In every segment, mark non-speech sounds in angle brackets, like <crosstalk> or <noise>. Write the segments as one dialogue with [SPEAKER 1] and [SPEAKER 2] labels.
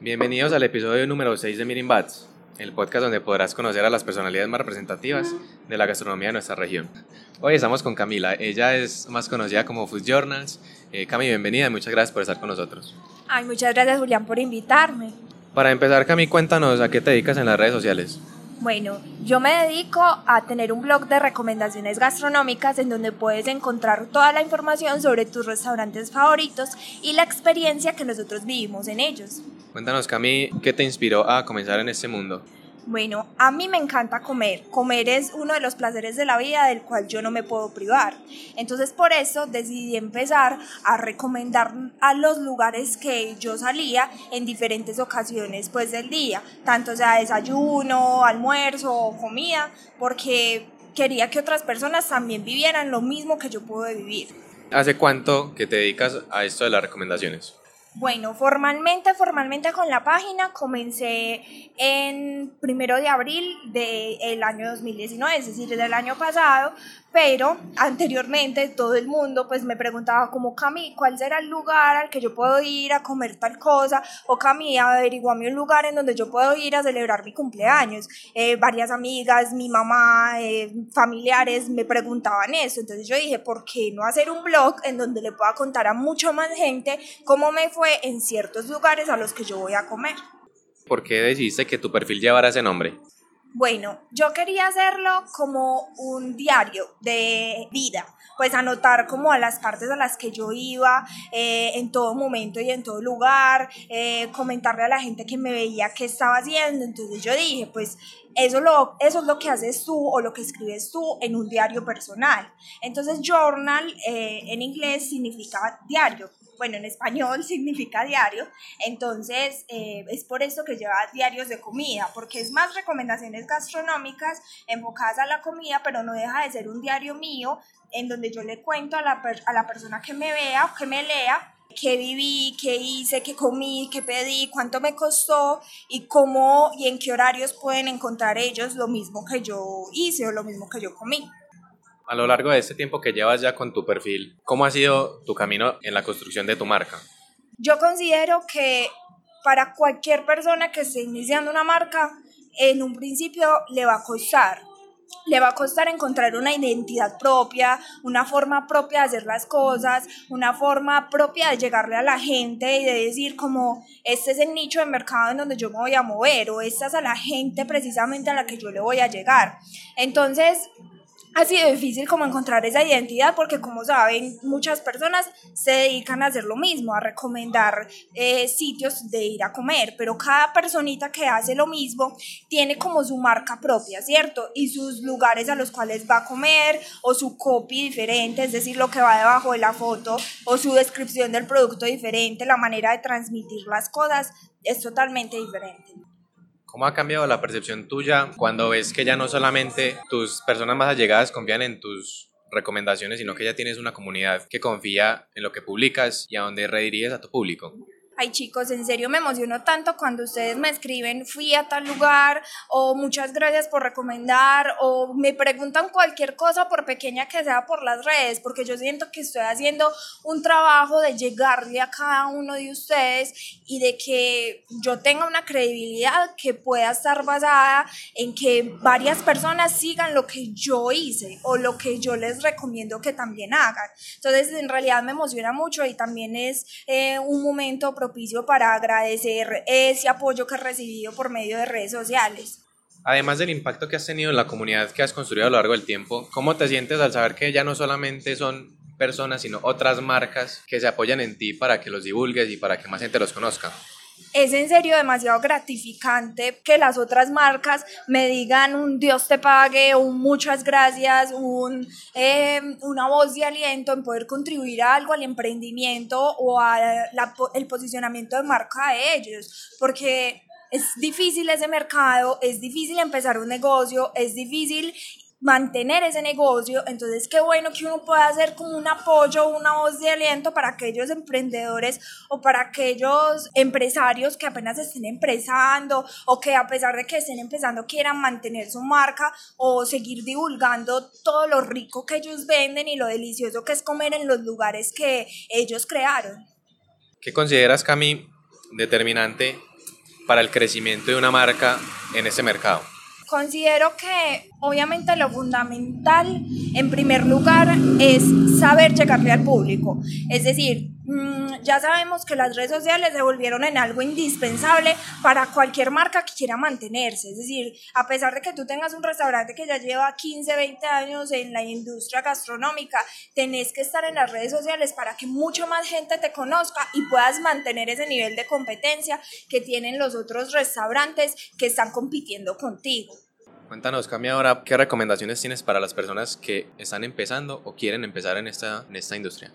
[SPEAKER 1] Bienvenidos al episodio número 6 de Mirin Bats, el podcast donde podrás conocer a las personalidades más representativas de la gastronomía de nuestra región. Hoy estamos con Camila, ella es más conocida como Food Journals. Eh, Cami, bienvenida y muchas gracias por estar con nosotros.
[SPEAKER 2] Ay, muchas gracias Julián por invitarme.
[SPEAKER 1] Para empezar, Cami, cuéntanos a qué te dedicas en las redes sociales.
[SPEAKER 2] Bueno, yo me dedico a tener un blog de recomendaciones gastronómicas en donde puedes encontrar toda la información sobre tus restaurantes favoritos y la experiencia que nosotros vivimos en ellos.
[SPEAKER 1] Cuéntanos, Cami, ¿qué te inspiró a comenzar en este mundo?
[SPEAKER 2] Bueno, a mí me encanta comer. Comer es uno de los placeres de la vida del cual yo no me puedo privar. Entonces por eso decidí empezar a recomendar a los lugares que yo salía en diferentes ocasiones pues del día, tanto sea desayuno, almuerzo o comida, porque quería que otras personas también vivieran lo mismo que yo pude vivir.
[SPEAKER 1] ¿Hace cuánto que te dedicas a esto de las recomendaciones?
[SPEAKER 2] Bueno, formalmente, formalmente con la página comencé en primero de abril del año 2019, es decir, del año pasado, pero anteriormente todo el mundo pues me preguntaba como Cami, ¿cuál será el lugar al que yo puedo ir a comer tal cosa? O Cami, averiguame un lugar en donde yo puedo ir a celebrar mi cumpleaños. Eh, varias amigas, mi mamá, eh, familiares me preguntaban eso, entonces yo dije, ¿por qué no hacer un blog en donde le pueda contar a mucho más gente cómo me fue en ciertos lugares a los que yo voy a comer?
[SPEAKER 1] ¿Por qué decidiste que tu perfil llevara ese nombre?
[SPEAKER 2] Bueno, yo quería hacerlo como un diario de vida, pues anotar como a las partes a las que yo iba eh, en todo momento y en todo lugar, eh, comentarle a la gente que me veía qué estaba haciendo. Entonces yo dije, pues eso, lo, eso es lo que haces tú o lo que escribes tú en un diario personal. Entonces journal eh, en inglés significa diario bueno, en español <laughs> significa diario, entonces eh, es por eso que lleva diarios de comida, porque es más recomendaciones gastronómicas enfocadas a la comida, pero no deja de ser un diario mío en donde yo le cuento a la, a la persona que me vea o que me lea qué viví, qué hice, qué comí, qué pedí, cuánto me costó y cómo y en qué horarios pueden encontrar ellos lo mismo que yo hice o lo mismo que yo comí
[SPEAKER 1] a lo largo de este tiempo que llevas ya con tu perfil, ¿cómo ha sido tu camino en la construcción de tu marca?
[SPEAKER 2] Yo considero que para cualquier persona que esté iniciando una marca, en un principio le va a costar. Le va a costar encontrar una identidad propia, una forma propia de hacer las cosas, una forma propia de llegarle a la gente y de decir como este es el nicho de mercado en donde yo me voy a mover o esta es a la gente precisamente a la que yo le voy a llegar. Entonces, ha sido difícil como encontrar esa identidad porque como saben muchas personas se dedican a hacer lo mismo, a recomendar eh, sitios de ir a comer, pero cada personita que hace lo mismo tiene como su marca propia, ¿cierto? Y sus lugares a los cuales va a comer o su copy diferente, es decir, lo que va debajo de la foto o su descripción del producto diferente, la manera de transmitir las cosas es totalmente diferente.
[SPEAKER 1] ¿Cómo ha cambiado la percepción tuya cuando ves que ya no solamente tus personas más allegadas confían en tus recomendaciones, sino que ya tienes una comunidad que confía en lo que publicas y a donde rediriges a tu público?
[SPEAKER 2] Ay chicos, en serio me emociono tanto cuando ustedes me escriben, fui a tal lugar, o muchas gracias por recomendar, o me preguntan cualquier cosa, por pequeña que sea, por las redes, porque yo siento que estoy haciendo un trabajo de llegarle a cada uno de ustedes y de que yo tenga una credibilidad que pueda estar basada en que varias personas sigan lo que yo hice o lo que yo les recomiendo que también hagan. Entonces, en realidad me emociona mucho y también es eh, un momento propicio para agradecer ese apoyo que he recibido por medio de redes sociales.
[SPEAKER 1] Además del impacto que has tenido en la comunidad que has construido a lo largo del tiempo, ¿cómo te sientes al saber que ya no solamente son personas, sino otras marcas que se apoyan en ti para que los divulgues y para que más gente los conozca?
[SPEAKER 2] Es en serio demasiado gratificante que las otras marcas me digan un Dios te pague, un muchas gracias, un, eh, una voz de aliento en poder contribuir a algo al emprendimiento o al posicionamiento de marca de ellos, porque es difícil ese mercado, es difícil empezar un negocio, es difícil mantener ese negocio. Entonces, qué bueno que uno pueda hacer como un apoyo, una voz de aliento para aquellos emprendedores o para aquellos empresarios que apenas estén empezando o que a pesar de que estén empezando quieran mantener su marca o seguir divulgando todo lo rico que ellos venden y lo delicioso que es comer en los lugares que ellos crearon.
[SPEAKER 1] ¿Qué consideras, Cami, determinante para el crecimiento de una marca en ese mercado?
[SPEAKER 2] Considero que obviamente lo fundamental en primer lugar es saber llegarle al público. Es decir, ya sabemos que las redes sociales se volvieron en algo indispensable para cualquier marca que quiera mantenerse. Es decir, a pesar de que tú tengas un restaurante que ya lleva 15, 20 años en la industria gastronómica, tenés que estar en las redes sociales para que mucha más gente te conozca y puedas mantener ese nivel de competencia que tienen los otros restaurantes que están compitiendo contigo.
[SPEAKER 1] Cuéntanos, Cami, ahora, ¿qué recomendaciones tienes para las personas que están empezando o quieren empezar en esta industria?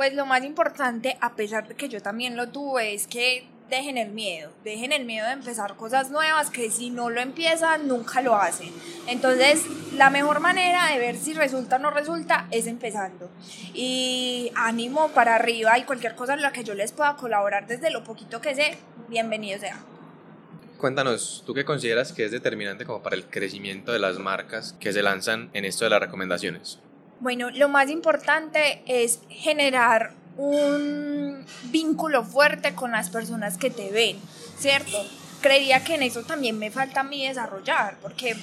[SPEAKER 2] Pues lo más importante, a pesar de que yo también lo tuve, es que dejen el miedo, dejen el miedo de empezar cosas nuevas que si no lo empiezan nunca lo hacen. Entonces, la mejor manera de ver si resulta o no resulta es empezando. Y ánimo para arriba y cualquier cosa en la que yo les pueda colaborar desde lo poquito que sé, bienvenido sea.
[SPEAKER 1] Cuéntanos, ¿tú qué consideras que es determinante como para el crecimiento de las marcas que se lanzan en esto de las recomendaciones?
[SPEAKER 2] Bueno, lo más importante es generar un vínculo fuerte con las personas que te ven, ¿cierto? Creería que en eso también me falta a mí desarrollar, porque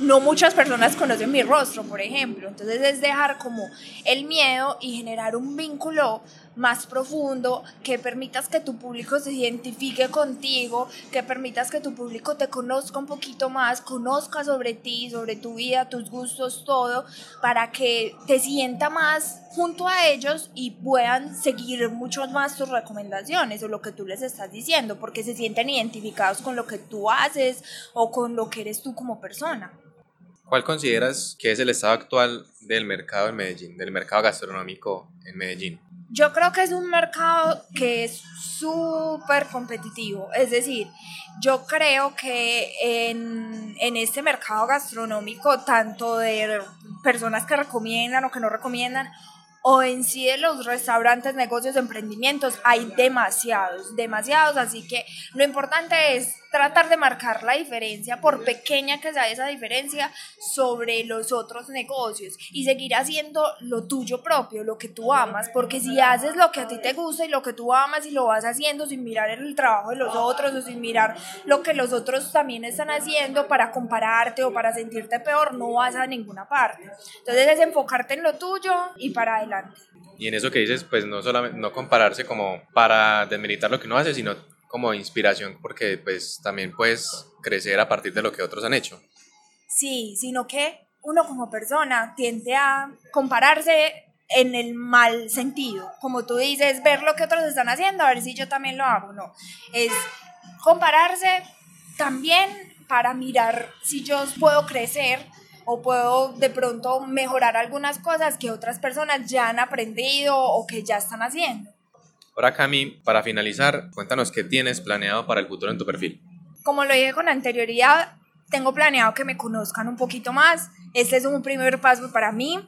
[SPEAKER 2] no muchas personas conocen mi rostro, por ejemplo. Entonces es dejar como el miedo y generar un vínculo más profundo, que permitas que tu público se identifique contigo, que permitas que tu público te conozca un poquito más, conozca sobre ti, sobre tu vida, tus gustos, todo, para que te sienta más junto a ellos y puedan seguir mucho más tus recomendaciones o lo que tú les estás diciendo, porque se sienten identificados con lo que tú haces o con lo que eres tú como persona.
[SPEAKER 1] ¿Cuál consideras que es el estado actual del mercado en Medellín, del mercado gastronómico en Medellín?
[SPEAKER 2] Yo creo que es un mercado que es súper competitivo. Es decir, yo creo que en, en, este mercado gastronómico, tanto de personas que recomiendan o que no recomiendan, o en sí de los restaurantes, negocios, emprendimientos, hay demasiados, demasiados, así que lo importante es tratar de marcar la diferencia, por pequeña que sea esa diferencia, sobre los otros negocios y seguir haciendo lo tuyo propio, lo que tú amas, porque si haces lo que a ti te gusta y lo que tú amas y lo vas haciendo sin mirar el trabajo de los otros o sin mirar lo que los otros también están haciendo para compararte o para sentirte peor, no vas a ninguna parte. Entonces es enfocarte en lo tuyo y para adelante.
[SPEAKER 1] Y en eso que dices, pues no solamente no compararse como para desmilitar lo que uno hace, sino como inspiración porque pues también puedes crecer a partir de lo que otros han hecho.
[SPEAKER 2] Sí, sino que uno como persona tiende a compararse en el mal sentido. Como tú dices, ver lo que otros están haciendo, a ver si yo también lo hago. No, es compararse también para mirar si yo puedo crecer o puedo de pronto mejorar algunas cosas que otras personas ya han aprendido o que ya están haciendo.
[SPEAKER 1] Ahora, Cami, para finalizar, cuéntanos qué tienes planeado para el futuro en tu perfil.
[SPEAKER 2] Como lo dije con anterioridad, tengo planeado que me conozcan un poquito más. Este es un primer paso para mí.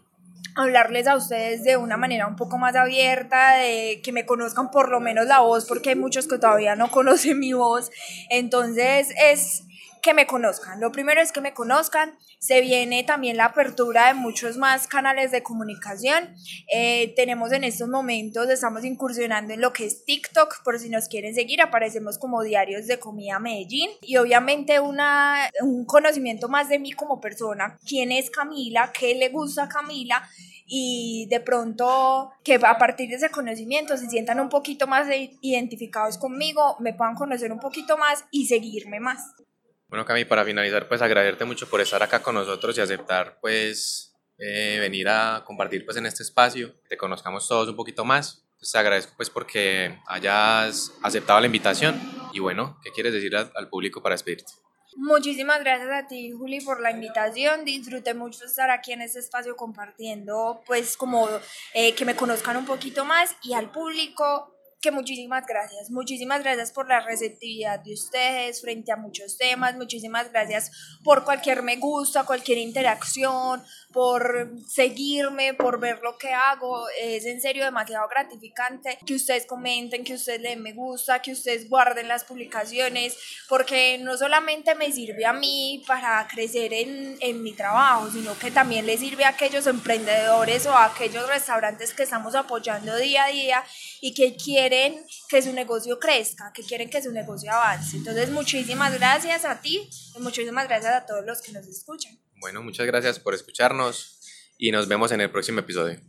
[SPEAKER 2] Hablarles a ustedes de una manera un poco más abierta, de que me conozcan por lo menos la voz, porque hay muchos que todavía no conocen mi voz. Entonces es que me conozcan. Lo primero es que me conozcan. Se viene también la apertura de muchos más canales de comunicación. Eh, tenemos en estos momentos, estamos incursionando en lo que es TikTok, por si nos quieren seguir, aparecemos como Diarios de Comida Medellín. Y obviamente una, un conocimiento más de mí como persona. ¿Quién es Camila? ¿Qué le gusta a Camila? y de pronto que a partir de ese conocimiento se sientan un poquito más identificados conmigo, me puedan conocer un poquito más y seguirme más.
[SPEAKER 1] Bueno, Cami, para finalizar, pues agradecerte mucho por estar acá con nosotros y aceptar, pues, eh, venir a compartir, pues, en este espacio, que te conozcamos todos un poquito más. Pues, te agradezco, pues, porque hayas aceptado la invitación. Y bueno, ¿qué quieres decir al, público para despedirte?
[SPEAKER 2] Muchísimas gracias a ti, Juli, por la invitación. Disfruté mucho estar aquí en este espacio compartiendo, pues, como eh, que me conozcan un poquito más y al público que muchísimas gracias, muchísimas gracias por la receptividad de ustedes frente a muchos temas, muchísimas gracias por cualquier me gusta, cualquier interacción, por seguirme, por ver lo que hago, es en serio demasiado gratificante que ustedes comenten, que ustedes den me gusta, que ustedes guarden las publicaciones, porque no solamente me sirve a mí para crecer en, en mi trabajo, sino que también le sirve a aquellos emprendedores o a aquellos restaurantes que estamos apoyando día a día y que quieren quieren que su negocio crezca, que quieren que su negocio avance. Entonces, muchísimas gracias a ti y muchísimas gracias a todos los que nos escuchan.
[SPEAKER 1] Bueno, muchas gracias por escucharnos y nos vemos en el próximo episodio.